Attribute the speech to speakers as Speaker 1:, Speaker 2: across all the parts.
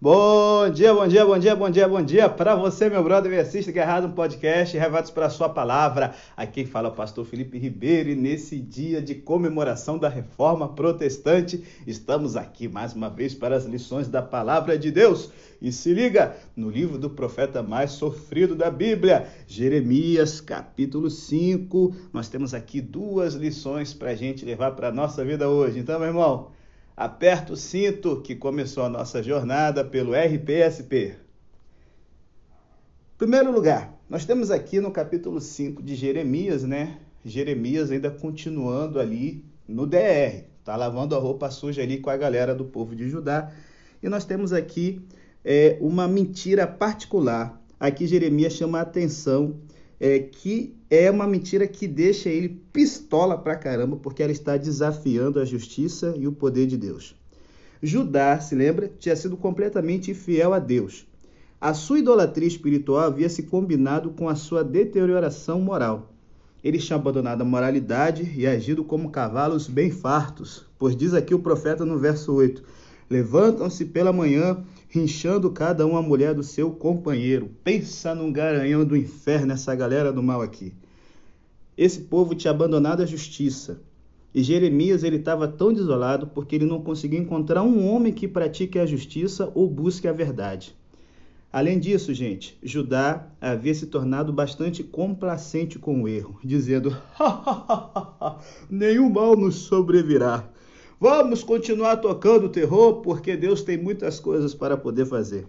Speaker 1: Bom dia, bom dia, bom dia, bom dia, bom dia para você, meu brother, me assiste Guerrado um podcast, revados para a sua palavra. Aqui fala o pastor Felipe Ribeiro e nesse dia de comemoração da Reforma Protestante, estamos aqui mais uma vez para as lições da palavra de Deus. E se liga no livro do profeta mais sofrido da Bíblia, Jeremias, capítulo 5. Nós temos aqui duas lições para a gente levar para a nossa vida hoje. Então, meu irmão, Aperta o cinto que começou a nossa jornada pelo RPSP. Primeiro lugar, nós temos aqui no capítulo 5 de Jeremias, né? Jeremias ainda continuando ali no DR, tá lavando a roupa suja ali com a galera do povo de Judá. E nós temos aqui é, uma mentira particular. Aqui Jeremias chama a atenção é, que é uma mentira que deixa ele pistola pra caramba, porque ela está desafiando a justiça e o poder de Deus. Judá, se lembra, tinha sido completamente infiel a Deus. A sua idolatria espiritual havia se combinado com a sua deterioração moral. Eles tinham abandonado a moralidade e agido como cavalos bem fartos, pois diz aqui o profeta no verso 8: Levantam-se pela manhã rinchando cada um a mulher do seu companheiro. Pensa num garanhão do inferno, essa galera do mal aqui. Esse povo tinha abandonado a justiça. E Jeremias ele estava tão desolado porque ele não conseguia encontrar um homem que pratique a justiça ou busque a verdade. Além disso, gente, Judá havia se tornado bastante complacente com o erro, dizendo: nenhum mal nos sobrevirá. Vamos continuar tocando terror porque Deus tem muitas coisas para poder fazer.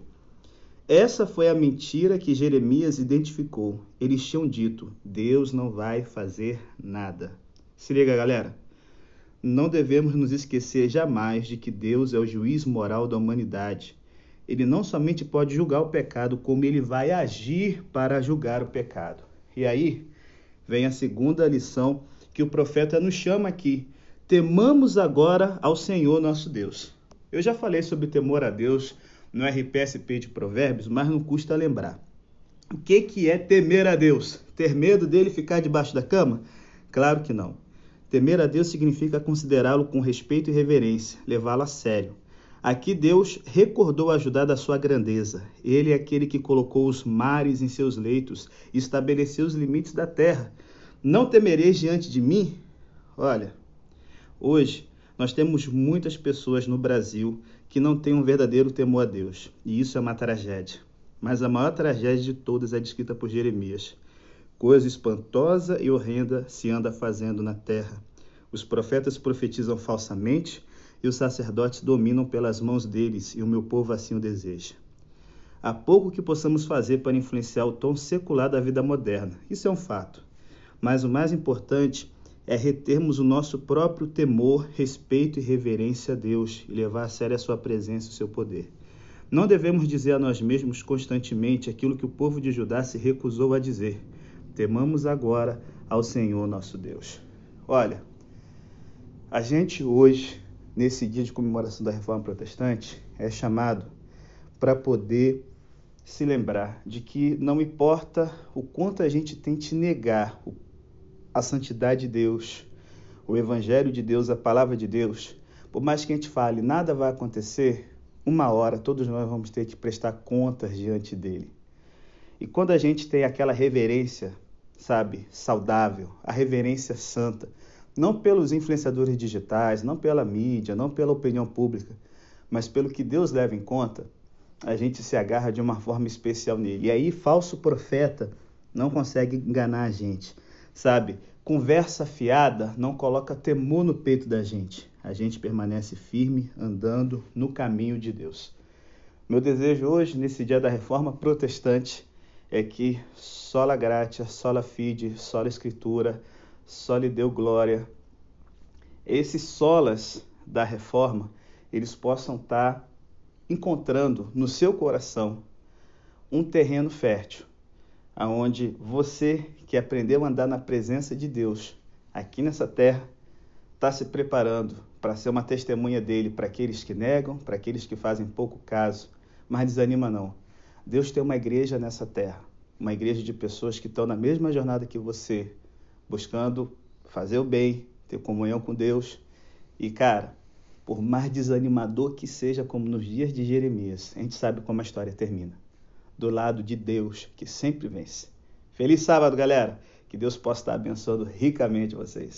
Speaker 1: Essa foi a mentira que Jeremias identificou. Eles tinham dito: Deus não vai fazer nada. Se liga, galera. Não devemos nos esquecer jamais de que Deus é o juiz moral da humanidade. Ele não somente pode julgar o pecado, como ele vai agir para julgar o pecado. E aí vem a segunda lição que o profeta nos chama aqui Temamos agora ao Senhor nosso Deus. Eu já falei sobre temor a Deus no RPSP de Provérbios, mas não custa lembrar. O que, que é temer a Deus? Ter medo dele ficar debaixo da cama? Claro que não. Temer a Deus significa considerá-lo com respeito e reverência, levá-lo a sério. Aqui Deus recordou ajudar da sua grandeza. Ele é aquele que colocou os mares em seus leitos e estabeleceu os limites da terra. Não temereis diante de mim? Olha, Hoje, nós temos muitas pessoas no Brasil que não têm um verdadeiro temor a Deus, e isso é uma tragédia. Mas a maior tragédia de todas é descrita por Jeremias. Coisa espantosa e horrenda se anda fazendo na terra. Os profetas profetizam falsamente e os sacerdotes dominam pelas mãos deles, e o meu povo assim o deseja. Há pouco que possamos fazer para influenciar o tom secular da vida moderna, isso é um fato. Mas o mais importante é retermos o nosso próprio temor, respeito e reverência a Deus e levar a sério a sua presença e o seu poder. Não devemos dizer a nós mesmos constantemente aquilo que o povo de Judá se recusou a dizer. Temamos agora ao Senhor nosso Deus. Olha, a gente hoje, nesse dia de comemoração da Reforma Protestante, é chamado para poder se lembrar de que não importa o quanto a gente tente negar o a santidade de Deus, o Evangelho de Deus, a palavra de Deus, por mais que a gente fale, nada vai acontecer, uma hora todos nós vamos ter que prestar contas diante dele. E quando a gente tem aquela reverência, sabe, saudável, a reverência santa, não pelos influenciadores digitais, não pela mídia, não pela opinião pública, mas pelo que Deus leva em conta, a gente se agarra de uma forma especial nele. E aí, falso profeta não consegue enganar a gente. Sabe, conversa fiada não coloca temor no peito da gente. A gente permanece firme, andando no caminho de Deus. Meu desejo hoje, nesse dia da reforma protestante, é que sola gratia, sola fide, sola escritura, só deu glória. Esses solas da reforma, eles possam estar encontrando no seu coração um terreno fértil aonde você que aprendeu a andar na presença de Deus aqui nessa terra está se preparando para ser uma testemunha dele para aqueles que negam, para aqueles que fazem pouco caso, mas desanima não. Deus tem uma igreja nessa terra, uma igreja de pessoas que estão na mesma jornada que você, buscando fazer o bem, ter comunhão com Deus. E cara, por mais desanimador que seja, como nos dias de Jeremias, a gente sabe como a história termina. Do lado de Deus, que sempre vence. Feliz sábado, galera! Que Deus possa estar abençoando ricamente vocês.